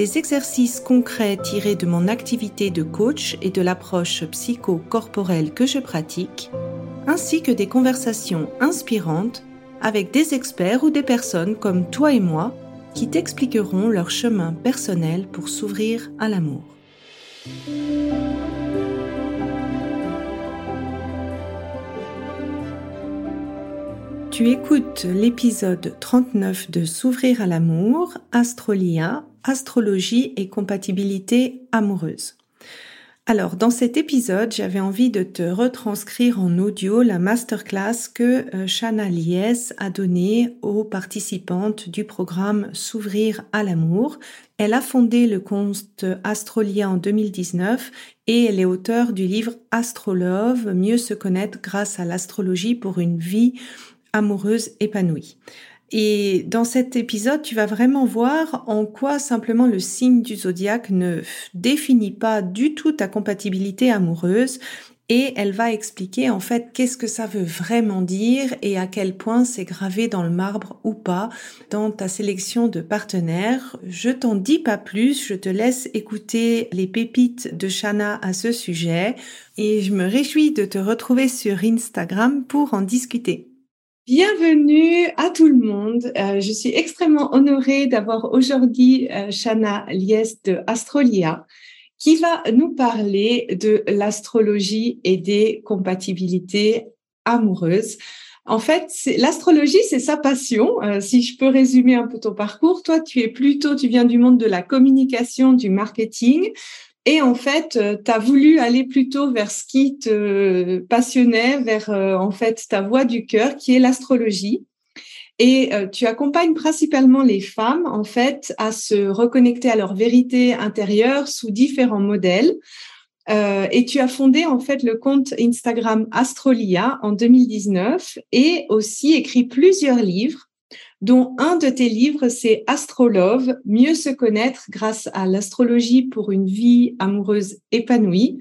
des exercices concrets tirés de mon activité de coach et de l'approche psycho-corporelle que je pratique, ainsi que des conversations inspirantes avec des experts ou des personnes comme toi et moi qui t'expliqueront leur chemin personnel pour s'ouvrir à l'amour. Tu écoutes l'épisode 39 de S'ouvrir à l'amour, Astrolia, astrologie et compatibilité amoureuse. Alors, dans cet épisode, j'avais envie de te retranscrire en audio la masterclass que euh, Shana Lies a donnée aux participantes du programme S'ouvrir à l'amour. Elle a fondé le compte Astrolia en 2019 et elle est auteure du livre Astrolove, mieux se connaître grâce à l'astrologie pour une vie amoureuse épanouie. Et dans cet épisode, tu vas vraiment voir en quoi simplement le signe du zodiaque ne définit pas du tout ta compatibilité amoureuse et elle va expliquer en fait qu'est-ce que ça veut vraiment dire et à quel point c'est gravé dans le marbre ou pas dans ta sélection de partenaires. Je t'en dis pas plus, je te laisse écouter les pépites de Shana à ce sujet et je me réjouis de te retrouver sur Instagram pour en discuter. Bienvenue à tout le monde. Euh, je suis extrêmement honorée d'avoir aujourd'hui euh, Shana Lies de Astrolia qui va nous parler de l'astrologie et des compatibilités amoureuses. En fait, l'astrologie, c'est sa passion. Euh, si je peux résumer un peu ton parcours, toi, tu es plutôt, tu viens du monde de la communication, du marketing. Et en fait, euh, tu as voulu aller plutôt vers ce qui te passionnait, vers euh, en fait ta voie du cœur, qui est l'astrologie. Et euh, tu accompagnes principalement les femmes, en fait, à se reconnecter à leur vérité intérieure sous différents modèles. et tu as fondé en fait le compte Instagram Astrolia en 2019 et aussi écrit plusieurs livres dont un de tes livres, c'est Astrolove, mieux se connaître grâce à l'astrologie pour une vie amoureuse épanouie.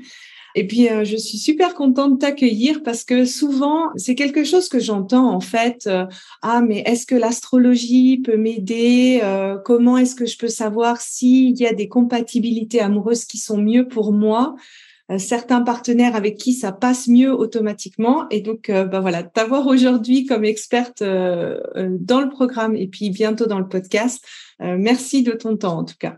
Et puis, euh, je suis super contente de t'accueillir parce que souvent, c'est quelque chose que j'entends en fait. Euh, ah, mais est-ce que l'astrologie peut m'aider euh, Comment est-ce que je peux savoir s'il y a des compatibilités amoureuses qui sont mieux pour moi? Certains partenaires avec qui ça passe mieux automatiquement. Et donc, euh, bah voilà, t'avoir aujourd'hui comme experte euh, dans le programme et puis bientôt dans le podcast. merci de ton temps en tout cas.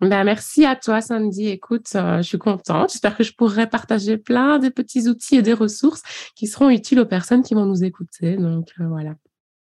Ben, merci à toi, Sandy. Écoute, je suis contente. J'espère que je pourrai partager plein de petits outils et des ressources qui seront utiles aux personnes qui vont nous écouter. Donc, voilà.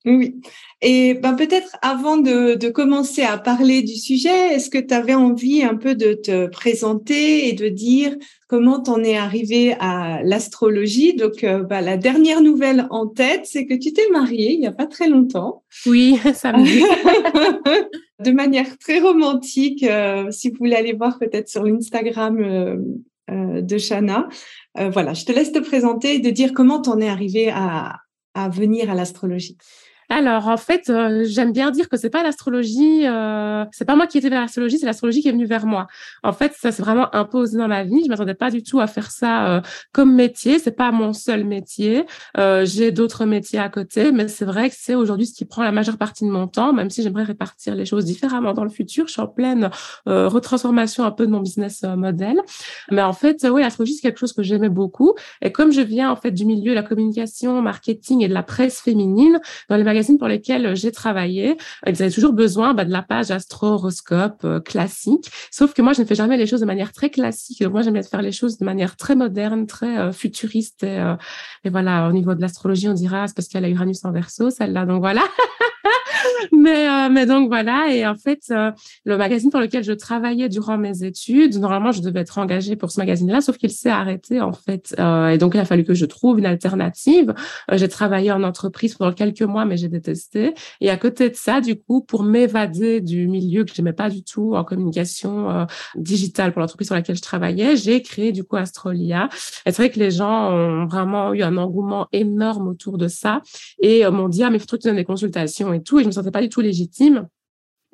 Oui. Et ben peut-être avant de, de, commencer à parler du sujet, est-ce que tu avais envie un peu de te présenter et de dire comment t'en es arrivé à l'astrologie? Donc bah, la dernière nouvelle en tête, c'est que tu t'es mariée il n'y a pas très longtemps. Oui, ça me De manière très romantique, euh, si vous voulez aller voir peut-être sur l'Instagram euh, de Shana. voilà, je te laisse te présenter et de dire comment t'en es arrivé à, à venir à l'astrologie. Alors, en fait, euh, j'aime bien dire que c'est pas l'astrologie, euh, c'est pas moi qui étais vers l'astrologie, c'est l'astrologie qui est venue vers moi. En fait, ça s'est vraiment imposé dans ma vie. Je m'attendais pas du tout à faire ça euh, comme métier. C'est pas mon seul métier. Euh, j'ai d'autres métiers à côté, mais c'est vrai que c'est aujourd'hui ce qui prend la majeure partie de mon temps, même si j'aimerais répartir les choses différemment dans le futur. Je suis en pleine retransformation un peu de mon business model. Mais en fait, oui, l'astrologie, c'est quelque chose que j'aimais beaucoup. Et comme je viens, en fait, du milieu de la communication, marketing et de la presse féminine, dans les magazines pour lesquels j'ai travaillé, ils avaient toujours besoin bah, de la page astro-horoscope euh, classique. Sauf que moi, je ne fais jamais les choses de manière très classique. Moi, j'aime bien faire les choses de manière très moderne, très euh, futuriste. Et, euh, et, voilà, au niveau de l'astrologie, on dira c'est parce qu'elle a Uranus en verso, celle-là. Donc voilà. mais, euh, mais donc voilà. Et en fait, euh, le magazine pour lequel je travaillais durant mes études, normalement, je devais être engagée pour ce magazine-là, sauf qu'il s'est arrêté en fait. Euh, et donc, il a fallu que je trouve une alternative. j'ai travaillé en entreprise pendant quelques mois, mais j'ai détesté. Et à côté de ça, du coup, pour m'évader du milieu que j'aimais pas du tout en communication digitale pour l'entreprise sur laquelle je travaillais, j'ai créé du coup Astrolia. Et c'est vrai que les gens ont vraiment eu un engouement énorme autour de ça et m'ont dit ah mais il faut que tu donnes des consultations et tout. Et je me sentais pas du tout légitime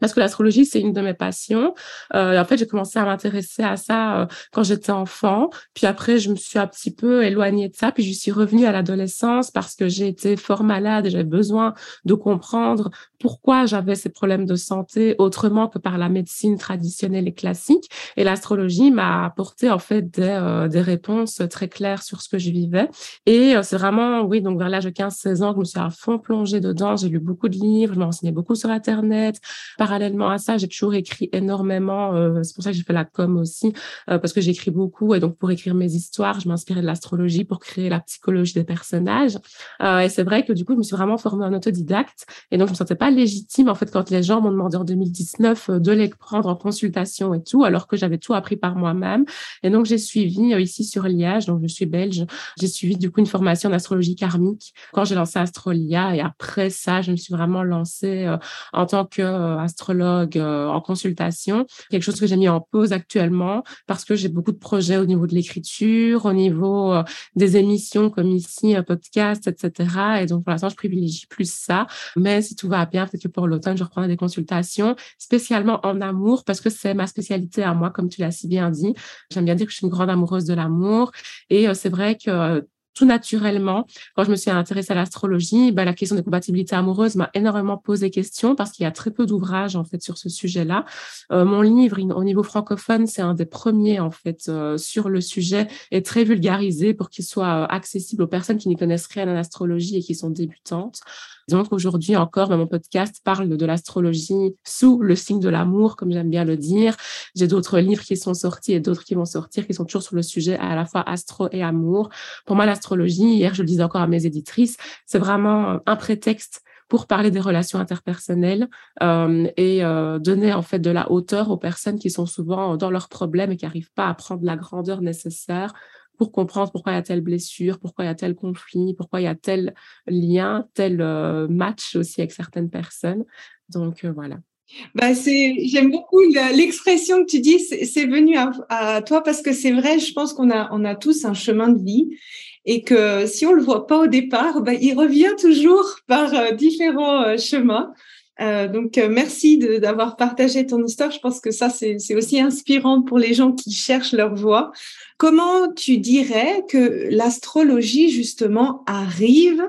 parce que l'astrologie, c'est une de mes passions. Euh, en fait, j'ai commencé à m'intéresser à ça euh, quand j'étais enfant. Puis après, je me suis un petit peu éloignée de ça. Puis je suis revenue à l'adolescence parce que j'ai été fort malade et j'avais besoin de comprendre pourquoi j'avais ces problèmes de santé autrement que par la médecine traditionnelle et classique. Et l'astrologie m'a apporté en fait des, euh, des réponses très claires sur ce que je vivais. Et euh, c'est vraiment, oui, donc vers l'âge de 15-16 ans, que je me suis à fond plongée dedans. J'ai lu beaucoup de livres, je me beaucoup sur Internet parallèlement à ça, j'ai toujours écrit énormément. Euh, c'est pour ça que j'ai fait la com aussi, euh, parce que j'écris beaucoup. Et donc, pour écrire mes histoires, je m'inspirais de l'astrologie pour créer la psychologie des personnages. Euh, et c'est vrai que du coup, je me suis vraiment formée en autodidacte. Et donc, je me sentais pas légitime, en fait, quand les gens m'ont demandé en 2019 de les prendre en consultation et tout, alors que j'avais tout appris par moi-même. Et donc, j'ai suivi ici sur Liège, donc je suis belge, j'ai suivi du coup une formation d'astrologie karmique quand j'ai lancé Astrolia. Et après ça, je me suis vraiment lancée en tant que astrologue euh, en consultation, quelque chose que j'ai mis en pause actuellement parce que j'ai beaucoup de projets au niveau de l'écriture, au niveau euh, des émissions comme ici, un podcast, etc. Et donc pour l'instant, je privilégie plus ça. Mais si tout va bien, que pour l'automne, je reprendrai des consultations, spécialement en amour parce que c'est ma spécialité à moi, comme tu l'as si bien dit. J'aime bien dire que je suis une grande amoureuse de l'amour. Et euh, c'est vrai que tout naturellement, quand je me suis intéressée à l'astrologie, bah, la question des compatibilités amoureuses m'a énormément posé question parce qu'il y a très peu d'ouvrages en fait sur ce sujet-là. Euh, mon livre au niveau francophone, c'est un des premiers en fait euh, sur le sujet et très vulgarisé pour qu'il soit euh, accessible aux personnes qui n'y connaissent rien en astrologie et qui sont débutantes. Donc aujourd'hui encore, mon podcast parle de l'astrologie sous le signe de l'amour, comme j'aime bien le dire. J'ai d'autres livres qui sont sortis et d'autres qui vont sortir, qui sont toujours sur le sujet à la fois astro et amour. Pour moi, l'astrologie, hier je le disais encore à mes éditrices, c'est vraiment un prétexte pour parler des relations interpersonnelles euh, et euh, donner en fait de la hauteur aux personnes qui sont souvent dans leurs problèmes et qui n'arrivent pas à prendre la grandeur nécessaire pour comprendre pourquoi il y a telle blessure, pourquoi il y a tel conflit, pourquoi il y a tel lien, tel euh, match aussi avec certaines personnes. Donc euh, voilà. Bah j'aime beaucoup l'expression que tu dis, c'est venu à, toi parce que c'est vrai, je pense qu'on a, on a tous un chemin de vie et que si on le voit pas au départ, bah, il revient toujours par euh, différents chemins. Euh, donc, euh, merci d'avoir partagé ton histoire. Je pense que ça, c'est aussi inspirant pour les gens qui cherchent leur voie. Comment tu dirais que l'astrologie, justement, arrive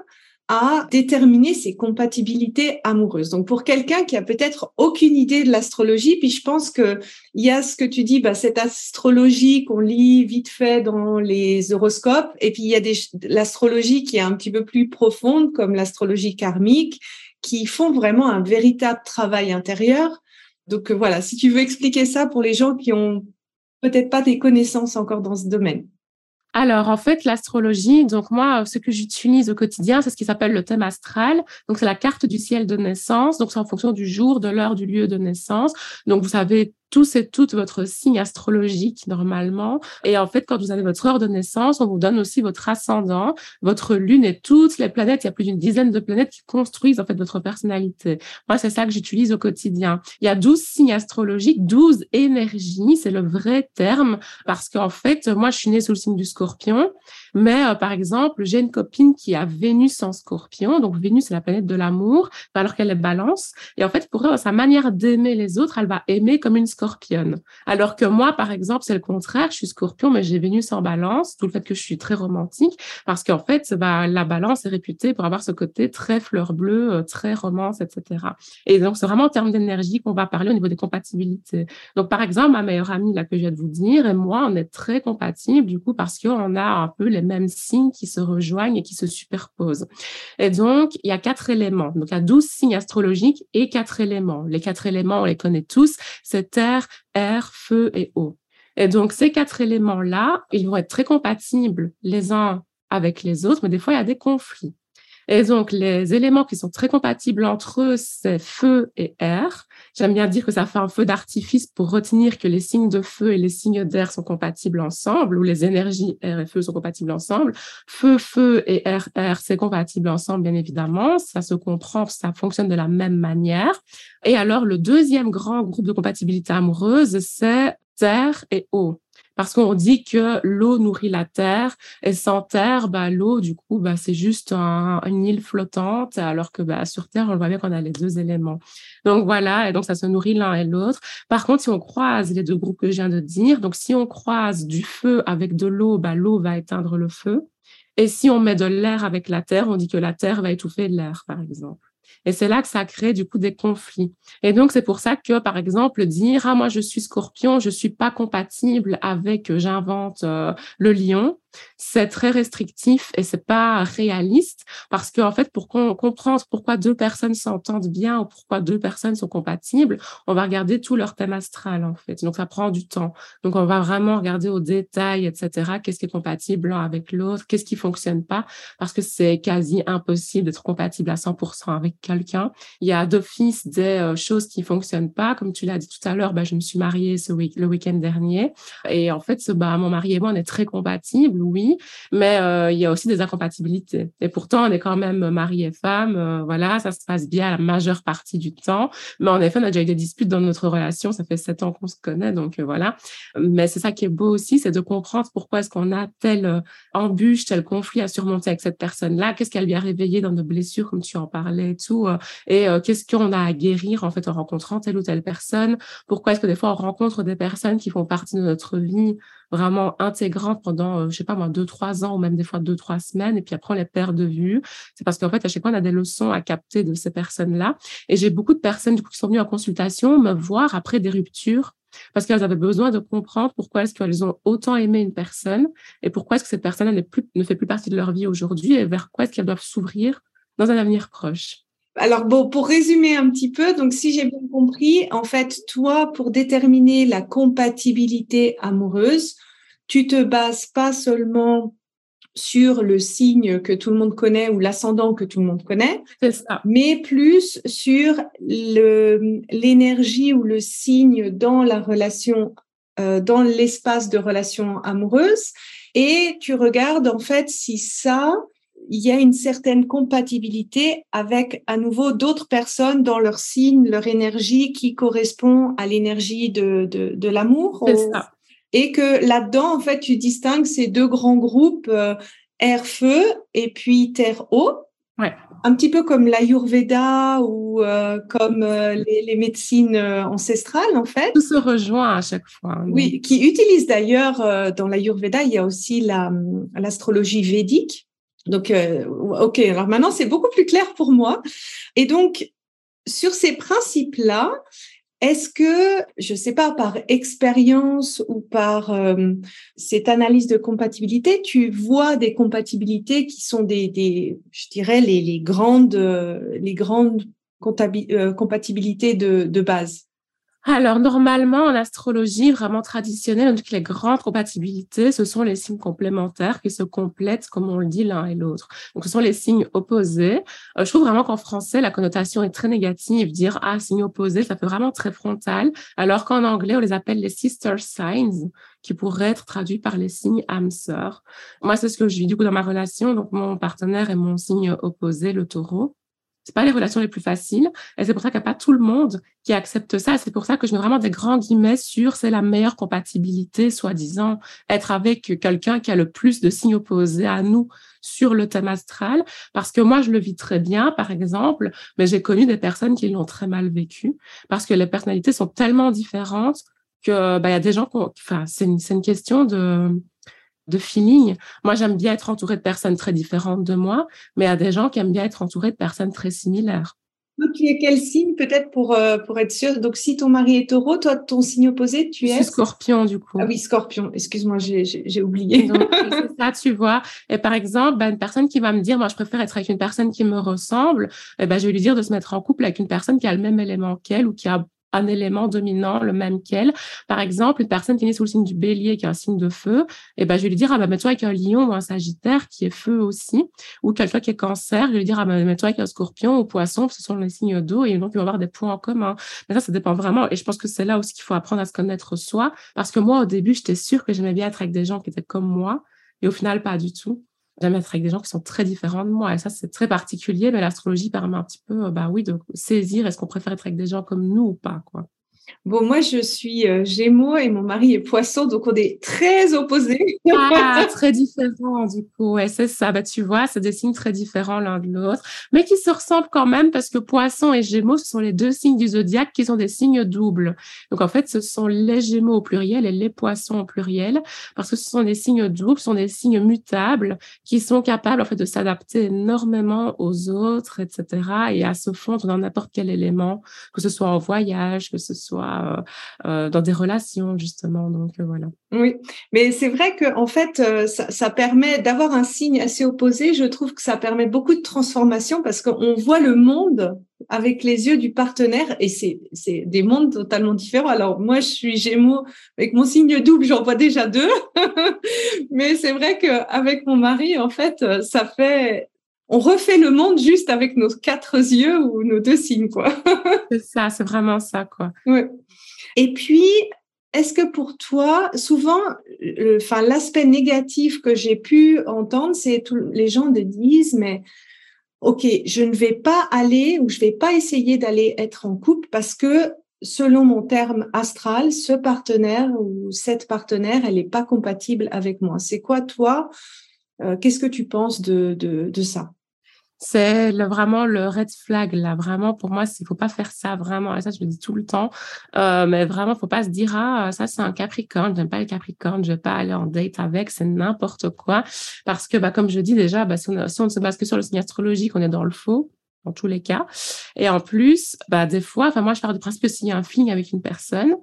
à déterminer ses compatibilités amoureuses? Donc pour quelqu'un qui a peut-être aucune idée de l'astrologie, puis je pense que il y a ce que tu dis, bah, cette astrologie qu'on lit vite fait dans les horoscopes, et puis il y a l'astrologie qui est un petit peu plus profonde, comme l'astrologie karmique, qui font vraiment un véritable travail intérieur. Donc euh, voilà, si tu veux expliquer ça pour les gens qui ont peut-être pas des connaissances encore dans ce domaine. Alors, en fait, l'astrologie, donc moi, ce que j'utilise au quotidien, c'est ce qui s'appelle le thème astral. Donc, c'est la carte du ciel de naissance. Donc, c'est en fonction du jour, de l'heure, du lieu de naissance. Donc, vous savez tous et toutes votre signe astrologique normalement. Et en fait, quand vous avez votre heure de naissance, on vous donne aussi votre ascendant, votre lune et toutes les planètes. Il y a plus d'une dizaine de planètes qui construisent en fait votre personnalité. Moi, c'est ça que j'utilise au quotidien. Il y a 12 signes astrologiques, 12 énergies, c'est le vrai terme parce qu'en fait, moi, je suis née sous le signe du scorpion. Mais euh, par exemple, j'ai une copine qui a Vénus en scorpion. Donc Vénus, c'est la planète de l'amour, alors qu'elle est balance. Et en fait, pour elle, sa manière d'aimer les autres, elle va aimer comme une scorpionne. Alors que moi, par exemple, c'est le contraire. Je suis scorpion, mais j'ai Vénus en balance, tout le fait que je suis très romantique, parce qu'en fait, bah, la balance est réputée pour avoir ce côté très fleur bleue, euh, très romance, etc. Et donc, c'est vraiment en termes d'énergie qu'on va parler au niveau des compatibilités. Donc, par exemple, ma meilleure amie, là, que je viens de vous dire, et moi, on est très compatibles, du coup, parce qu'on a un peu les mêmes signes qui se rejoignent et qui se superposent. Et donc, il y a quatre éléments. Donc, il y a douze signes astrologiques et quatre éléments. Les quatre éléments, on les connaît tous, c'est air, feu et eau. Et donc, ces quatre éléments-là, ils vont être très compatibles les uns avec les autres, mais des fois, il y a des conflits. Et donc, les éléments qui sont très compatibles entre eux, c'est feu et air. J'aime bien dire que ça fait un feu d'artifice pour retenir que les signes de feu et les signes d'air sont compatibles ensemble, ou les énergies air et feu sont compatibles ensemble. Feu, feu et air, air, c'est compatible ensemble, bien évidemment. Ça se comprend, ça fonctionne de la même manière. Et alors, le deuxième grand groupe de compatibilité amoureuse, c'est terre et eau parce qu'on dit que l'eau nourrit la terre et sans terre, bah, l'eau, du coup, bah, c'est juste une île flottante, alors que bah, sur Terre, on voit bien qu'on a les deux éléments. Donc voilà, et donc ça se nourrit l'un et l'autre. Par contre, si on croise les deux groupes que je viens de dire, donc si on croise du feu avec de l'eau, bah, l'eau va éteindre le feu. Et si on met de l'air avec la terre, on dit que la terre va étouffer l'air, par exemple. Et c'est là que ça crée du coup des conflits. Et donc c'est pour ça que par exemple dire ah moi je suis Scorpion, je suis pas compatible avec euh, j'invente euh, le Lion, c'est très restrictif et c'est pas réaliste parce qu'en fait, pour qu'on comprenne pourquoi deux personnes s'entendent bien ou pourquoi deux personnes sont compatibles, on va regarder tout leur thème astral, en fait. Donc, ça prend du temps. Donc, on va vraiment regarder au détail, etc. Qu'est-ce qui est compatible l'un avec l'autre? Qu'est-ce qui fonctionne pas? Parce que c'est quasi impossible d'être compatible à 100% avec quelqu'un. Il y a d'office des euh, choses qui fonctionnent pas. Comme tu l'as dit tout à l'heure, bah, je me suis mariée ce week le week-end dernier. Et en fait, bah, mon mari et moi, on est très compatibles oui, mais euh, il y a aussi des incompatibilités. Et pourtant, on est quand même mari et femme, euh, voilà, ça se passe bien la majeure partie du temps. Mais en effet, on a déjà eu des disputes dans notre relation, ça fait sept ans qu'on se connaît, donc euh, voilà. Mais c'est ça qui est beau aussi, c'est de comprendre pourquoi est-ce qu'on a telle embûche, tel conflit à surmonter avec cette personne-là, qu'est-ce qu'elle vient réveiller dans nos blessures, comme tu en parlais et tout, et qu'est-ce qu'on a à guérir en fait en rencontrant telle ou telle personne? Pourquoi est-ce que des fois on rencontre des personnes qui font partie de notre vie vraiment intégrante pendant, je sais pas moi, deux, trois ans ou même des fois deux, trois semaines, et puis après on les perd de vue. C'est parce qu'en fait, à chaque fois, on a des leçons à capter de ces personnes-là. Et j'ai beaucoup de personnes du coup, qui sont venues en consultation me voir après des ruptures parce qu'elles avaient besoin de comprendre pourquoi est-ce qu'elles ont autant aimé une personne et pourquoi est-ce que cette personne ne, plus, ne fait plus partie de leur vie aujourd'hui et vers quoi est-ce qu'elles doivent s'ouvrir dans un avenir proche. Alors bon, pour résumer un petit peu, donc si j'ai bien compris, en fait, toi, pour déterminer la compatibilité amoureuse, tu te bases pas seulement sur le signe que tout le monde connaît ou l'ascendant que tout le monde connaît, mais plus sur l'énergie ou le signe dans la relation, euh, dans l'espace de relation amoureuse, et tu regardes en fait si ça, il y a une certaine compatibilité avec à nouveau d'autres personnes dans leur signe, leur énergie qui correspond à l'énergie de, de, de l'amour. C'est ça et que là-dedans, en fait, tu distingues ces deux grands groupes, euh, air-feu et puis terre-eau. Ouais. Un petit peu comme l'Ayurveda ou euh, comme euh, les, les, médecines ancestrales, en fait. Tout se rejoint à chaque fois. Hein, oui, qui utilisent d'ailleurs, dans l'Ayurveda, il y a aussi la, l'astrologie védique. Donc, ok, alors maintenant, c'est beaucoup plus clair pour moi. Et donc, sur ces principes-là, est-ce que, je ne sais pas, par expérience ou par euh, cette analyse de compatibilité, tu vois des compatibilités qui sont des, des je dirais, les, les grandes, les grandes euh, compatibilités de, de base? Alors, normalement, en astrologie vraiment traditionnelle, donc les grandes compatibilités, ce sont les signes complémentaires qui se complètent, comme on le dit, l'un et l'autre. Donc, ce sont les signes opposés. Euh, je trouve vraiment qu'en français, la connotation est très négative. Dire, ah, signe opposé, ça fait vraiment très frontal. Alors qu'en anglais, on les appelle les sister signs, qui pourraient être traduits par les signes âmes sœurs. Moi, c'est ce que je vis du coup dans ma relation. Donc, mon partenaire est mon signe opposé, le taureau c'est pas les relations les plus faciles. Et c'est pour ça qu'il n'y a pas tout le monde qui accepte ça. C'est pour ça que je mets vraiment des grands guillemets sur c'est la meilleure compatibilité, soi-disant, être avec quelqu'un qui a le plus de signes opposés à nous sur le thème astral. Parce que moi, je le vis très bien, par exemple, mais j'ai connu des personnes qui l'ont très mal vécu parce que les personnalités sont tellement différentes que, bah, il y a des gens qui enfin, c'est une, c'est une question de, de feeling. Moi, j'aime bien être entourée de personnes très différentes de moi, mais il y a des gens qui aiment bien être entourés de personnes très similaires. Donc, quel signe peut-être pour, euh, pour être sûr Donc, si ton mari est taureau, toi, ton signe opposé, tu es? Je scorpion, du coup. Ah oui, scorpion. Excuse-moi, j'ai oublié. c'est ça, tu vois. Et par exemple, ben, une personne qui va me dire, moi, je préfère être avec une personne qui me ressemble, eh ben, je vais lui dire de se mettre en couple avec une personne qui a le même élément qu'elle ou qui a un élément dominant, le même qu'elle. Par exemple, une personne qui est née sous le signe du bélier, qui a un signe de feu, et eh ben, je vais lui dire, ah, bah, mets-toi avec un lion ou un sagittaire qui est feu aussi, ou quelqu'un qui est cancer, je vais lui dire, ah, bah, mets-toi avec un scorpion ou poisson, ce sont les signes d'eau, et donc, ils vont avoir des points en commun. Mais ça, ça dépend vraiment. Et je pense que c'est là aussi qu'il faut apprendre à se connaître soi, parce que moi, au début, j'étais sûre que j'aimais bien être avec des gens qui étaient comme moi, et au final, pas du tout. J'aime être avec des gens qui sont très différents de moi. Et ça, c'est très particulier, mais l'astrologie permet un petit peu, bah oui, de saisir est-ce qu'on préfère être avec des gens comme nous ou pas, quoi. Bon, moi, je suis euh, Gémeaux et mon mari est Poisson, donc on est très opposés. Ah, très différents, du coup. Ouais, c'est ça. Bah, tu vois, c'est des signes très différents l'un de l'autre, mais qui se ressemblent quand même parce que Poisson et Gémeaux, ce sont les deux signes du zodiaque qui sont des signes doubles. Donc, en fait, ce sont les Gémeaux au pluriel et les Poissons au pluriel parce que ce sont des signes doubles, ce sont des signes mutables qui sont capables, en fait, de s'adapter énormément aux autres, etc. et à se fondre dans n'importe quel élément, que ce soit en voyage, que ce soit euh, euh, dans des relations justement. Donc euh, voilà. Oui, mais c'est vrai que en fait, ça, permet d'avoir un signe assez opposé. Je trouve que ça permet beaucoup de transformation parce qu'on voit le monde avec les yeux du partenaire et c'est c'est des mondes totalement différents. Alors moi je suis Gémeaux avec mon signe double, j'en vois déjà deux. Mais c'est vrai que avec mon mari en fait, ça fait on refait le monde juste avec nos quatre yeux ou nos deux signes, quoi. c'est ça, c'est vraiment ça, quoi. Ouais. Et puis, est-ce que pour toi, souvent, enfin, l'aspect négatif que j'ai pu entendre, c'est tous les gens te disent, mais ok, je ne vais pas aller ou je vais pas essayer d'aller être en couple parce que selon mon terme astral, ce partenaire ou cette partenaire, elle n'est pas compatible avec moi. C'est quoi toi euh, Qu'est-ce que tu penses de, de, de ça? C'est vraiment le red flag là. Vraiment, pour moi, il faut pas faire ça vraiment. Et ça, je le dis tout le temps. Euh, mais vraiment, faut pas se dire ah ça c'est un Capricorne. J'aime pas le Capricorne. Je vais pas aller en date avec. C'est n'importe quoi. Parce que bah comme je dis déjà, bah si on, si on ne se base que sur le signe astrologique, on est dans le faux dans tous les cas. Et en plus, bah des fois, enfin moi je pars du principe que s'il y a un feeling avec une personne,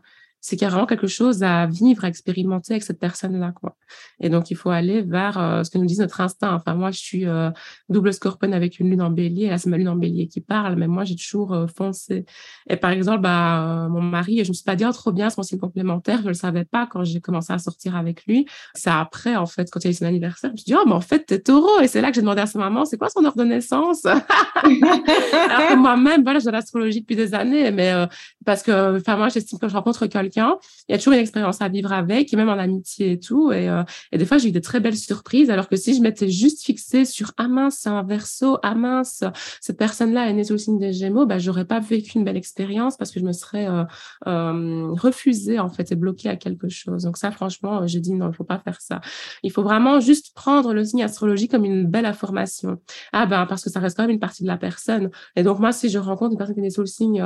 c'est qu'il y a vraiment quelque chose à vivre, à expérimenter avec cette personne-là, quoi. Et donc, il faut aller vers euh, ce que nous dit notre instinct. Enfin, moi, je suis euh, double scorpion avec une lune en bélier. Là, c'est ma lune en bélier qui parle, mais moi, j'ai toujours euh, foncé. Et par exemple, bah, mon mari, je me suis pas dit, oh, trop bien, c'est mon signe complémentaire. Je le savais pas quand j'ai commencé à sortir avec lui. C'est après, en fait, quand il y a eu son anniversaire, je me suis dit, oh, mais en fait, t'es taureau. Et c'est là que j'ai demandé à sa maman, c'est quoi son heure de naissance? Alors que moi-même, voilà, j'ai l'astrologie depuis des années, mais parce que, enfin, moi, j'estime que je rencontre quelqu'un il y a toujours une expérience à vivre avec, et même en amitié et tout. Et, euh, des fois, j'ai eu des très belles surprises, alors que si je m'étais juste fixée sur ah mince, c'est un verso, ah mince, cette personne-là est née sous le signe des Gémeaux, bah j'aurais pas vécu une belle expérience parce que je me serais euh, euh, refusée en fait et bloquée à quelque chose. Donc ça, franchement, j'ai dit non, il faut pas faire ça. Il faut vraiment juste prendre le signe astrologique comme une belle information. Ah ben parce que ça reste quand même une partie de la personne. Et donc moi, si je rencontre une personne qui est née sous le signe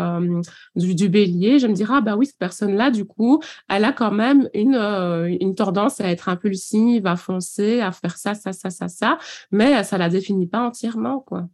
du, du, Bélier, je me dirais ah bah oui cette personne-là du coup, elle a quand même une, euh, une tendance à être impulsive, à foncer, à faire ça, ça, ça, ça, ça, mais ça la définit pas entièrement, quoi.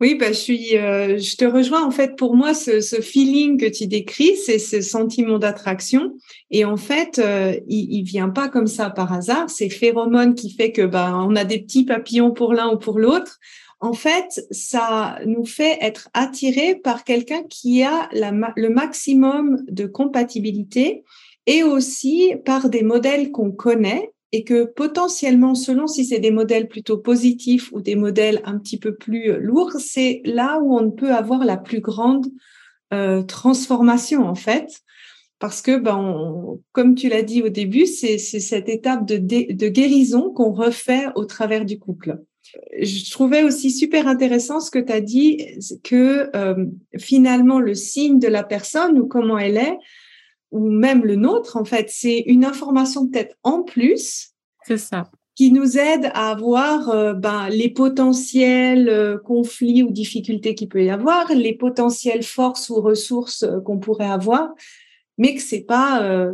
Oui, bah, je suis, euh, je te rejoins. En fait, pour moi, ce, ce feeling que tu décris, c'est ce sentiment d'attraction. Et en fait, euh, il, vient pas comme ça par hasard. C'est phéromone qui fait que, bah, on a des petits papillons pour l'un ou pour l'autre en fait, ça nous fait être attirés par quelqu'un qui a le maximum de compatibilité et aussi par des modèles qu'on connaît et que potentiellement, selon si c'est des modèles plutôt positifs ou des modèles un petit peu plus lourds, c'est là où on peut avoir la plus grande euh, transformation en fait. Parce que, ben, comme tu l'as dit au début, c'est cette étape de guérison qu'on refait au travers du couple je trouvais aussi super intéressant ce que tu as dit, que euh, finalement le signe de la personne ou comment elle est, ou même le nôtre, en fait, c'est une information peut-être en plus. C'est ça. Qui nous aide à voir euh, ben, les potentiels euh, conflits ou difficultés qu'il peut y avoir, les potentielles forces ou ressources qu'on pourrait avoir, mais que c'est pas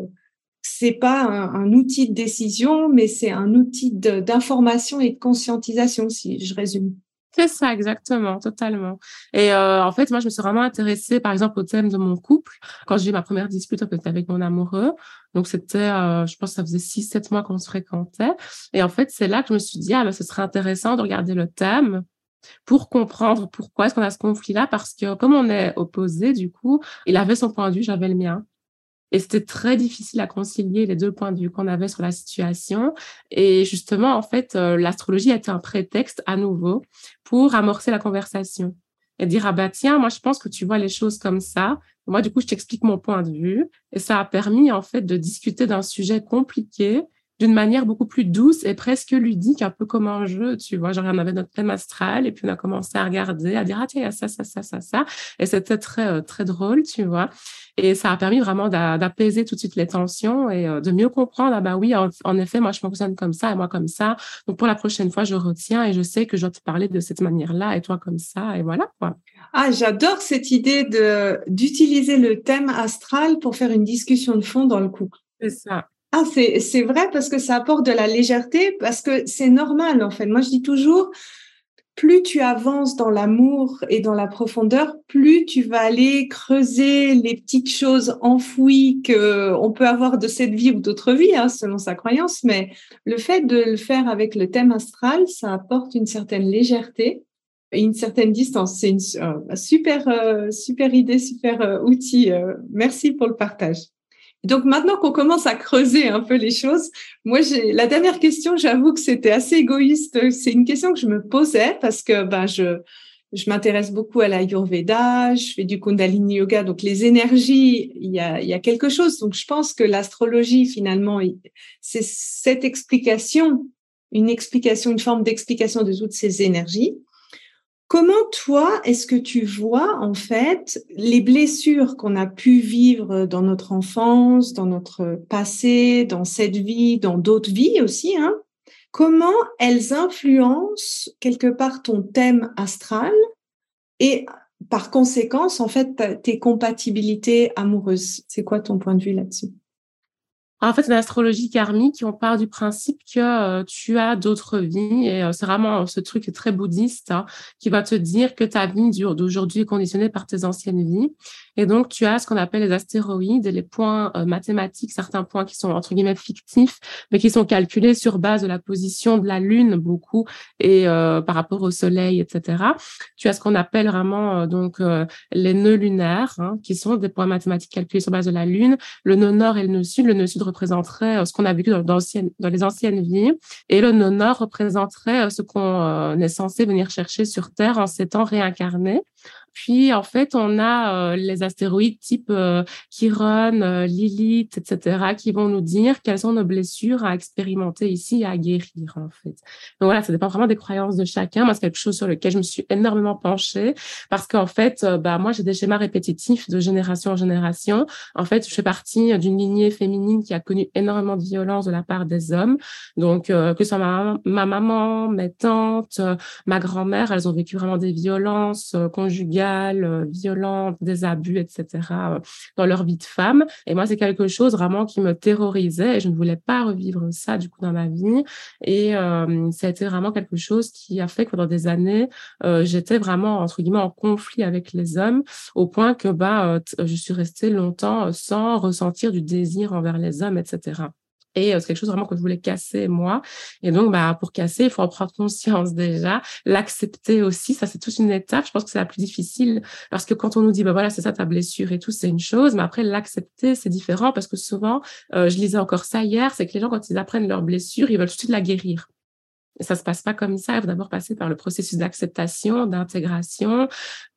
c'est pas un, outil de décision, mais c'est un outil d'information et de conscientisation, si je résume. C'est ça, exactement, totalement. Et euh, en fait, moi, je me suis vraiment intéressée, par exemple, au thème de mon couple. Quand j'ai eu ma première dispute avec mon amoureux, donc c'était, euh, je pense, ça faisait six, sept mois qu'on se fréquentait. Et en fait, c'est là que je me suis dit, ah, ben, ce serait intéressant de regarder le thème pour comprendre pourquoi est-ce qu'on a ce conflit-là, parce que comme on est opposés, du coup, il avait son point de vue, j'avais le mien. Et c'était très difficile à concilier les deux points de vue qu'on avait sur la situation. Et justement, en fait, euh, l'astrologie a été un prétexte à nouveau pour amorcer la conversation et dire, ah bah tiens, moi je pense que tu vois les choses comme ça. Moi, du coup, je t'explique mon point de vue. Et ça a permis, en fait, de discuter d'un sujet compliqué d'une manière beaucoup plus douce et presque ludique, un peu comme un jeu, tu vois. Genre, on avait notre thème astral et puis on a commencé à regarder, à dire, ah tiens, il y a ça, ça, ça, ça, ça. Et c'était très, euh, très drôle, tu vois. Et ça a permis vraiment d'apaiser tout de suite les tensions et euh, de mieux comprendre, ah bah oui, en, effet, moi, je fonctionne comme ça et moi comme ça. Donc, pour la prochaine fois, je retiens et je sais que je dois te parler de cette manière-là et toi comme ça. Et voilà, quoi. Ah, j'adore cette idée de d'utiliser le thème astral pour faire une discussion de fond dans le couple. C'est ça. Ah, c'est vrai parce que ça apporte de la légèreté, parce que c'est normal en fait. Moi, je dis toujours, plus tu avances dans l'amour et dans la profondeur, plus tu vas aller creuser les petites choses enfouies que on peut avoir de cette vie ou d'autres vies, hein, selon sa croyance. Mais le fait de le faire avec le thème astral, ça apporte une certaine légèreté et une certaine distance. C'est une euh, super, euh, super idée, super euh, outil. merci pour le partage. Donc maintenant qu'on commence à creuser un peu les choses, moi j'ai la dernière question, j'avoue que c'était assez égoïste. C'est une question que je me posais parce que ben je je m'intéresse beaucoup à l'Ayurveda, je fais du Kundalini Yoga, donc les énergies, il y a, il y a quelque chose. Donc je pense que l'astrologie finalement, c'est cette explication, une explication, une forme d'explication de toutes ces énergies. Comment toi, est-ce que tu vois en fait les blessures qu'on a pu vivre dans notre enfance, dans notre passé, dans cette vie, dans d'autres vies aussi, hein? Comment elles influencent quelque part ton thème astral et par conséquence, en fait, tes compatibilités amoureuses? C'est quoi ton point de vue là-dessus? En fait, l'astrologie karmique, on part du principe que euh, tu as d'autres vies et euh, c'est vraiment ce truc très bouddhiste hein, qui va te dire que ta vie d'aujourd'hui est conditionnée par tes anciennes vies et donc, tu as ce qu'on appelle les astéroïdes, les points euh, mathématiques, certains points qui sont entre guillemets fictifs, mais qui sont calculés sur base de la position de la Lune beaucoup et euh, par rapport au Soleil, etc. Tu as ce qu'on appelle vraiment euh, donc les nœuds lunaires, hein, qui sont des points mathématiques calculés sur base de la Lune. Le nœud nord et le nœud sud. Le nœud sud représenterait ce qu'on a vécu dans, dans, dans, les anciennes vies, et le nœud nord représenterait ce qu'on est censé venir chercher sur Terre en s'étant réincarné. Puis, en fait, on a euh, les astéroïdes type euh, Chiron, euh, Lilith, etc., qui vont nous dire quelles sont nos blessures à expérimenter ici, à guérir, en fait. Donc voilà, ça dépend vraiment des croyances de chacun. Moi, c'est quelque chose sur lequel je me suis énormément penchée parce qu'en fait, bah, moi, j'ai des schémas répétitifs de génération en génération. En fait, je fais partie d'une lignée féminine qui a connu énormément de violence de la part des hommes. Donc, que ce soit ma, ma maman, mes tantes, ma grand-mère, elles ont vécu vraiment des violences conjugales euh, violentes, des abus, etc. Euh, dans leur vie de femme. Et moi, c'est quelque chose vraiment qui me terrorisait et je ne voulais pas revivre ça du coup dans ma vie. Et euh, ça a été vraiment quelque chose qui a fait que pendant des années, j'étais vraiment entre guillemets en conflit avec les hommes au point que bah je suis restée longtemps sans ressentir du désir envers les hommes, etc. Et euh, c'est quelque chose vraiment que je voulais casser moi. Et donc, bah, pour casser, il faut en prendre conscience déjà, l'accepter aussi. Ça, c'est toute une étape. Je pense que c'est la plus difficile parce que quand on nous dit, bah voilà, c'est ça ta blessure et tout, c'est une chose. Mais après, l'accepter, c'est différent parce que souvent, euh, je lisais encore ça hier, c'est que les gens, quand ils apprennent leur blessure, ils veulent tout de suite la guérir. Ça se passe pas comme ça. Il faut d'abord passer par le processus d'acceptation, d'intégration,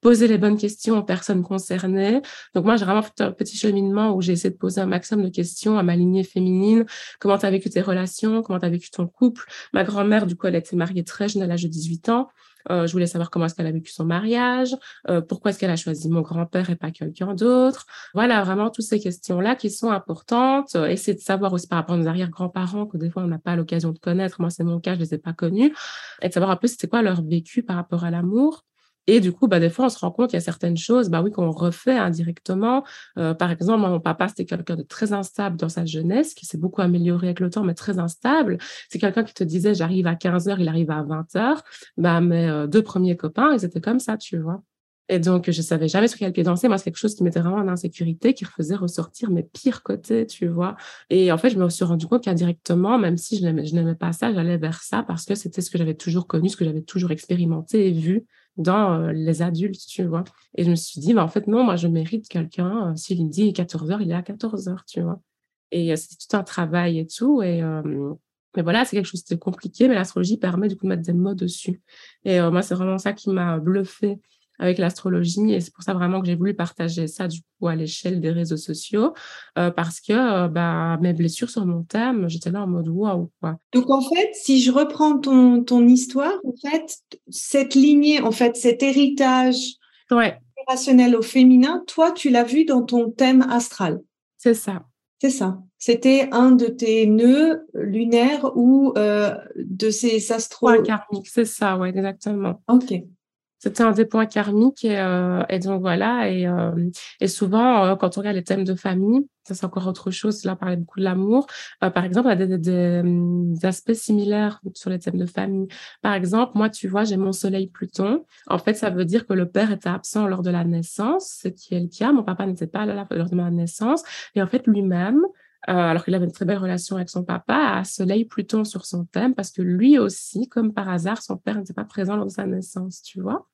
poser les bonnes questions aux personnes concernées. Donc moi, j'ai vraiment fait un petit cheminement où j'ai essayé de poser un maximum de questions à ma lignée féminine. Comment tu as vécu tes relations? Comment tu as vécu ton couple? Ma grand-mère, du coup, elle été mariée très jeune à l'âge de 18 ans. Euh, je voulais savoir comment est-ce qu'elle a vécu son mariage, euh, pourquoi est-ce qu'elle a choisi mon grand-père et pas quelqu'un d'autre. Voilà, vraiment toutes ces questions-là qui sont importantes. Euh, essayer de savoir aussi par rapport à nos arrière-grands-parents que des fois on n'a pas l'occasion de connaître. Moi, c'est mon cas, je les ai pas connus. Et de savoir un peu c'était quoi leur vécu par rapport à l'amour. Et du coup, bah, des fois, on se rend compte qu'il y a certaines choses, bah oui, qu'on refait indirectement. Euh, par exemple, mon papa, c'était quelqu'un de très instable dans sa jeunesse, qui s'est beaucoup amélioré avec le temps, mais très instable. C'est quelqu'un qui te disait, j'arrive à 15 heures, il arrive à 20 heures. Bah, mes euh, deux premiers copains, ils étaient comme ça, tu vois. Et donc, je savais jamais sur quel pied danser. Moi, c'est quelque chose qui m'était vraiment en insécurité, qui faisait ressortir mes pires côtés, tu vois. Et en fait, je me suis rendu compte qu'indirectement, même si je n'aimais pas ça, j'allais vers ça parce que c'était ce que j'avais toujours connu, ce que j'avais toujours expérimenté et vu dans euh, les adultes, tu vois. Et je me suis dit, bah, en fait, non, moi, je mérite quelqu'un. Euh, S'il me dit 14 heures, il est à 14 heures, tu vois. Et euh, c'est tout un travail et tout. Et, mais voilà, c'est quelque chose de compliqué, mais l'astrologie permet du coup de mettre des mots dessus. Et moi, c'est vraiment ça qui m'a bluffé avec l'astrologie. Et c'est pour ça vraiment que j'ai voulu partager ça du coup à l'échelle des réseaux sociaux euh, parce que euh, bah, mes blessures sur mon thème, j'étais là en mode waouh. Quoi. Donc en fait, si je reprends ton, ton histoire, en fait, cette lignée, en fait, cet héritage ouais. rationnel au féminin, toi, tu l'as vu dans ton thème astral. C'est ça. C'est ça. C'était un de tes nœuds lunaires ou euh, de ces astros. Ouais, karmiques, c'est ça, ouais, exactement. Ok. C'était un des points karmiques et, euh, et donc voilà et, euh, et souvent euh, quand on regarde les thèmes de famille ça c'est encore autre chose là on parlait beaucoup de l'amour euh, par exemple y a des, des, des, aspects similaires sur les thèmes de famille. Par exemple moi tu vois j'ai mon soleil Pluton. En fait ça veut dire que le père était absent lors de la naissance ce qui est le cas. Mon papa n'était pas là lors de ma naissance. Et en fait lui-même euh, alors qu'il avait une très belle relation avec son papa, a Soleil Pluton sur son thème parce que lui aussi, comme par hasard, son père n'était pas présent lors de sa naissance, tu vois.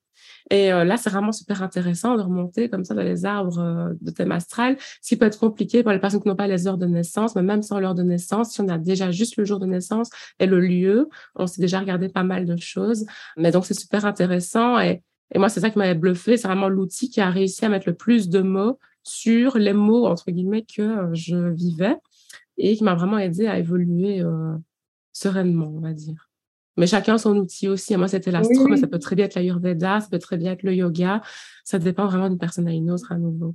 Et euh, là, c'est vraiment super intéressant de remonter comme ça dans les arbres euh, de thème astral, ce qui peut être compliqué pour les personnes qui n'ont pas les heures de naissance, mais même sans l'heure de naissance, si on a déjà juste le jour de naissance et le lieu, on s'est déjà regardé pas mal de choses. Mais donc, c'est super intéressant et, et moi, c'est ça qui m'avait bluffé, c'est vraiment l'outil qui a réussi à mettre le plus de mots sur les mots, entre guillemets, que euh, je vivais et qui m'a vraiment aidé à évoluer euh, sereinement, on va dire. Mais chacun son outil aussi. Moi, c'était l'astro, mais ça peut très bien être l'ayurveda, ça peut très bien être le yoga. Ça dépend vraiment d'une personne à une autre à nouveau.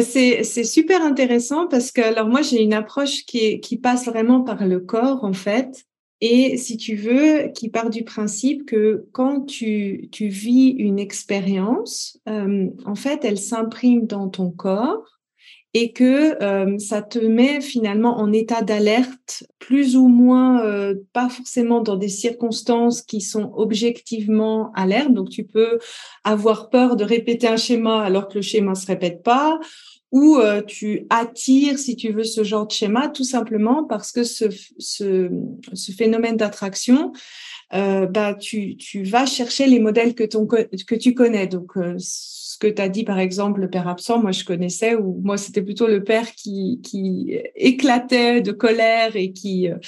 C'est, c'est super intéressant parce que, alors moi, j'ai une approche qui, qui passe vraiment par le corps, en fait. Et si tu veux, qui part du principe que quand tu, tu vis une expérience, euh, en fait, elle s'imprime dans ton corps et que euh, ça te met finalement en état d'alerte, plus ou moins, euh, pas forcément dans des circonstances qui sont objectivement alertes. Donc, tu peux avoir peur de répéter un schéma alors que le schéma se répète pas, ou euh, tu attires, si tu veux, ce genre de schéma, tout simplement parce que ce, ce, ce phénomène d'attraction, euh, bah, tu, tu vas chercher les modèles que, ton, que tu connais. Donc, euh, ce que tu as dit, par exemple, le père absent, moi, je connaissais, ou moi, c'était plutôt le père qui, qui éclatait de colère et qui, euh,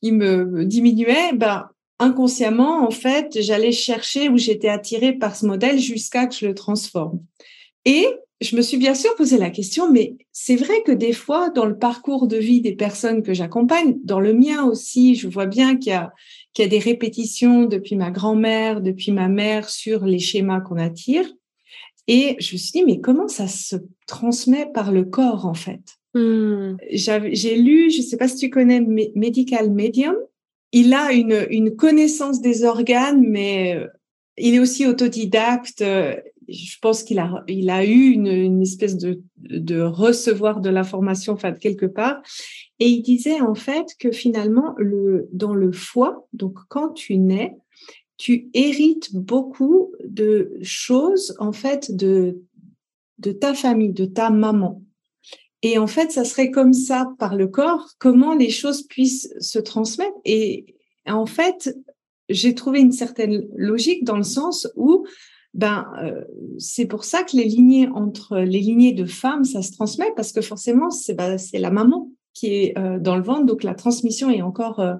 qui me diminuait. Bah, inconsciemment, en fait, j'allais chercher où j'étais attirée par ce modèle jusqu'à que je le transforme. Et je me suis bien sûr posé la question, mais c'est vrai que des fois, dans le parcours de vie des personnes que j'accompagne, dans le mien aussi, je vois bien qu'il y a, qu'il y a des répétitions depuis ma grand-mère, depuis ma mère sur les schémas qu'on attire. Et je me suis dit, mais comment ça se transmet par le corps, en fait? Mmh. J'ai lu, je ne sais pas si tu connais Medical Medium. Il a une, une connaissance des organes, mais euh, il est aussi autodidacte je pense qu'il a, il a eu une, une espèce de, de recevoir de l'information, enfin, quelque part. Et il disait, en fait, que finalement, le, dans le foie, donc quand tu nais, tu hérites beaucoup de choses, en fait, de, de ta famille, de ta maman. Et en fait, ça serait comme ça par le corps, comment les choses puissent se transmettre. Et en fait, j'ai trouvé une certaine logique dans le sens où ben euh, c'est pour ça que les lignées entre les lignées de femmes, ça se transmet parce que forcément c'est ben, c'est la maman qui est euh, dans le ventre, donc la transmission est encore euh,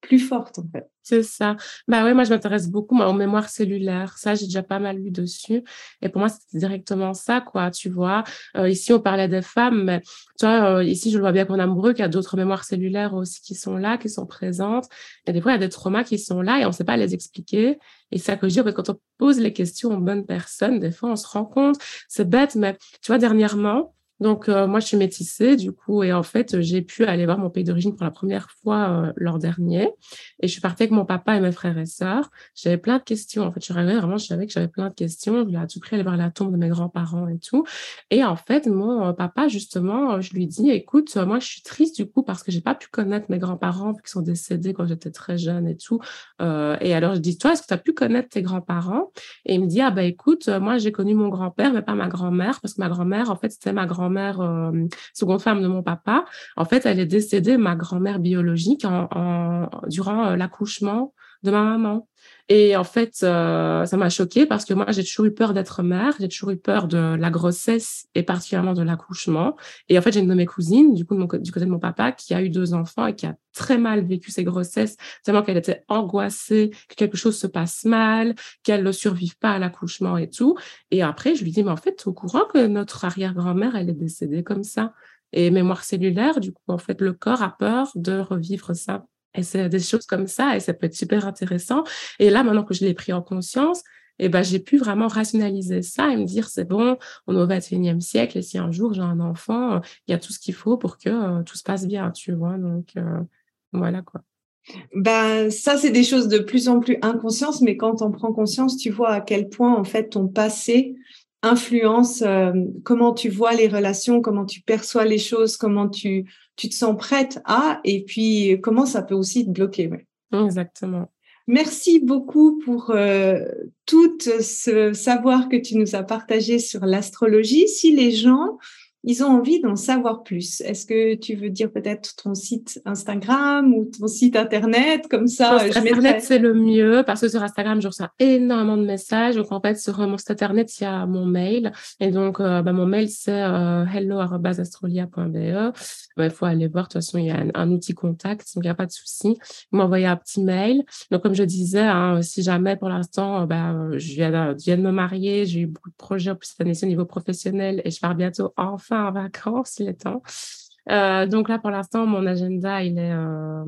plus forte en fait. C'est ça. Bah ouais, moi je m'intéresse beaucoup aux mémoires cellulaires. Ça, j'ai déjà pas mal lu dessus. Et pour moi, c'est directement ça, quoi. Tu vois, euh, ici on parlait des femmes, mais tu vois, euh, ici je le vois bien qu'on amoureux, qu'il y a d'autres mémoires cellulaires aussi qui sont là, qui sont présentes. Et des fois, il y a des traumas qui sont là et on ne sait pas les expliquer. Et ça que je dis, quand on pose les questions aux bonnes personnes, des fois on se rend compte, c'est bête, mais tu vois, dernièrement, Donc, euh, moi, je suis métissée, du coup, et en fait, j'ai pu aller voir mon pays d'origine pour la première fois euh, l'an dernier. Et je suis partie avec mon papa et mes frères et sœurs. J'avais plein de questions. En fait, je arrivée, vraiment, je savais que j'avais plein de questions. Je voulais à tout prix aller voir la tombe de mes grands-parents et tout. Et en fait, mon euh, papa, justement, je lui dis, écoute, moi, je suis triste, du coup, parce que j'ai pas pu connaître mes grands-parents, qui sont décédés quand j'étais très jeune et tout. et alors, je dis, toi, est-ce que tu as pu connaître tes grands-parents? Et il me dit, ah, bah, écoute, moi, j'ai connu mon grand-père, mais pas ma grand-mère, parce que ma grand-mère, en fait, c'était ma grand grand-mère, euh, seconde femme de mon papa, en fait, elle est décédée, ma grand-mère biologique, en, durant euh, l'accouchement de ma maman. Et en fait, euh, ça m'a choquée parce que moi, j'ai toujours eu peur d'être mère, j'ai toujours eu peur de la grossesse et particulièrement de l'accouchement. Et en fait, j'ai une de mes cousines, du coup, du côté de mon papa, qui a eu deux enfants et qui a très mal vécu ses grossesses, tellement qu'elle était angoissée, que quelque chose se passe mal, qu'elle ne survive pas à l'accouchement et tout. Et après, je lui dis, mais en fait, es au courant que notre arrière-grand-mère, elle est décédée comme ça. Et mémoire cellulaire, du coup, en fait, le corps a peur de revivre ça. Et c'est des choses comme ça, et ça peut être super intéressant. Et là, maintenant que je l'ai pris en conscience, eh ben, j'ai pu vraiment rationaliser ça et me dire, c'est bon, on est au 21e siècle, et si un jour j'ai un enfant, il y a tout ce qu'il faut pour que euh, tout se passe bien, tu vois. Donc, euh, voilà quoi. Ben, ça, c'est des choses de plus en plus inconscientes, mais quand on prend conscience, tu vois à quel point, en fait, ton passé influence euh, comment tu vois les relations, comment tu perçois les choses, comment tu, tu te sens prête à, et puis comment ça peut aussi te bloquer. Exactement. Merci beaucoup pour euh, tout ce savoir que tu nous as partagé sur l'astrologie. Si les gens ils ont envie d'en savoir plus. Est-ce que tu veux dire peut-être ton site Instagram ou ton site Internet comme ça Sur Internet, c'est le mieux parce que sur Instagram, je reçois énormément de messages. Donc en fait, sur mon site Internet, il y a mon mail. Et donc, euh, bah, mon mail, c'est euh, hello.astrolia.be. Il faut aller voir. De toute façon, il y a un, outil contact, donc il n'y a pas de souci. Vous m'envoyez un petit mail. Donc, comme je disais, hein, si jamais pour l'instant, bah, je, viens de, je viens de me marier, j'ai eu beaucoup de projets cette année au niveau professionnel et je pars bientôt enfin en vacances, il est temps. Euh, donc là, pour l'instant, mon agenda, il est euh,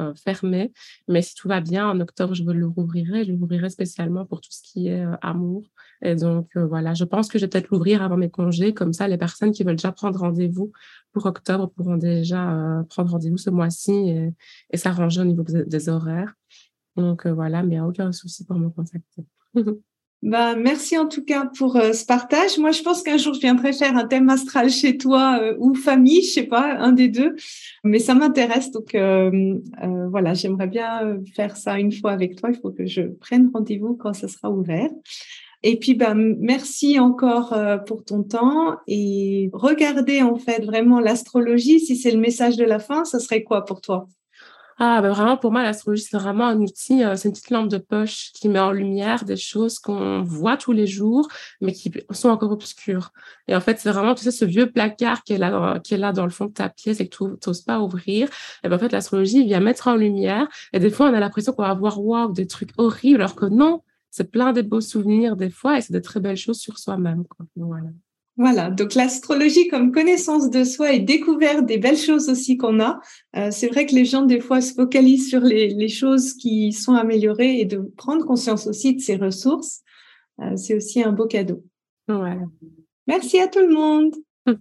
euh, fermé. Mais si tout va bien, en octobre, je le rouvrirai. Je l'ouvrirai spécialement pour tout ce qui est amour. Et donc, voilà, je pense que je vais peut-être l'ouvrir avant mes congés. Comme ça, les personnes qui veulent déjà prendre rendez-vous pour octobre pourront déjà prendre rendez-vous ce mois-ci et, et s'arranger au niveau des, horaires. Donc, voilà, mais il aucun souci pour me contacter. Bah, merci en tout cas pour euh, ce partage. Moi, je pense qu'un jour, je viendrai faire un thème astral chez toi euh, ou famille, je sais pas, un des deux. Mais ça m'intéresse, donc euh, voilà, j'aimerais bien faire ça une fois avec toi. Il faut que je prenne rendez-vous quand ça sera ouvert. Et puis, bah, merci encore pour ton temps et regardez en fait vraiment l'astrologie. Si c'est le message de la fin, ça serait quoi pour toi? Ah, ben vraiment, pour moi, l'astrologie, c'est vraiment un outil, euh, c'est une petite lampe de poche qui met en lumière des choses qu'on voit tous les jours, mais qui sont encore obscures. Et en fait, c'est vraiment, tu sais, ce vieux placard qui est là, qui est là dans le fond de ta pièce et que tu n'oses pas ouvrir. Et ben, en fait, l'astrologie vient mettre en lumière. Et des fois, on a l'impression qu'on va voir, waouh, des trucs horribles, alors que non, c'est plein de beaux souvenirs des fois et c'est de très belles choses sur soi-même. Voilà. Voilà, donc l'astrologie comme connaissance de soi et découverte des belles choses aussi qu'on a. Euh, c'est vrai que les gens des fois se focalisent sur les, choses qui sont améliorées et de prendre conscience aussi de ces ressources. Euh, c'est aussi un beau cadeau. Merci à tout le monde.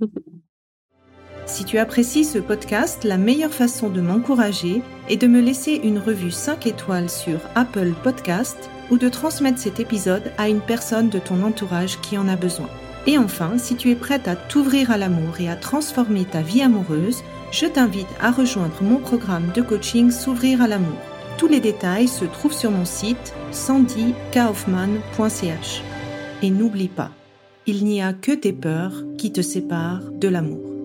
si tu apprécies ce podcast, la meilleure façon de m'encourager est de me laisser une revue 5 étoiles sur Apple Podcast ou de transmettre cet épisode à une personne de ton entourage qui en a besoin. Et enfin, si tu es prête à t'ouvrir à l'amour et à transformer ta vie amoureuse, je t'invite à rejoindre mon programme de coaching S'ouvrir à l'amour. Tous les détails se trouvent sur mon site sandykaufman.ch. Et n'oublie pas, il n'y a que tes peurs qui te séparent de l'amour.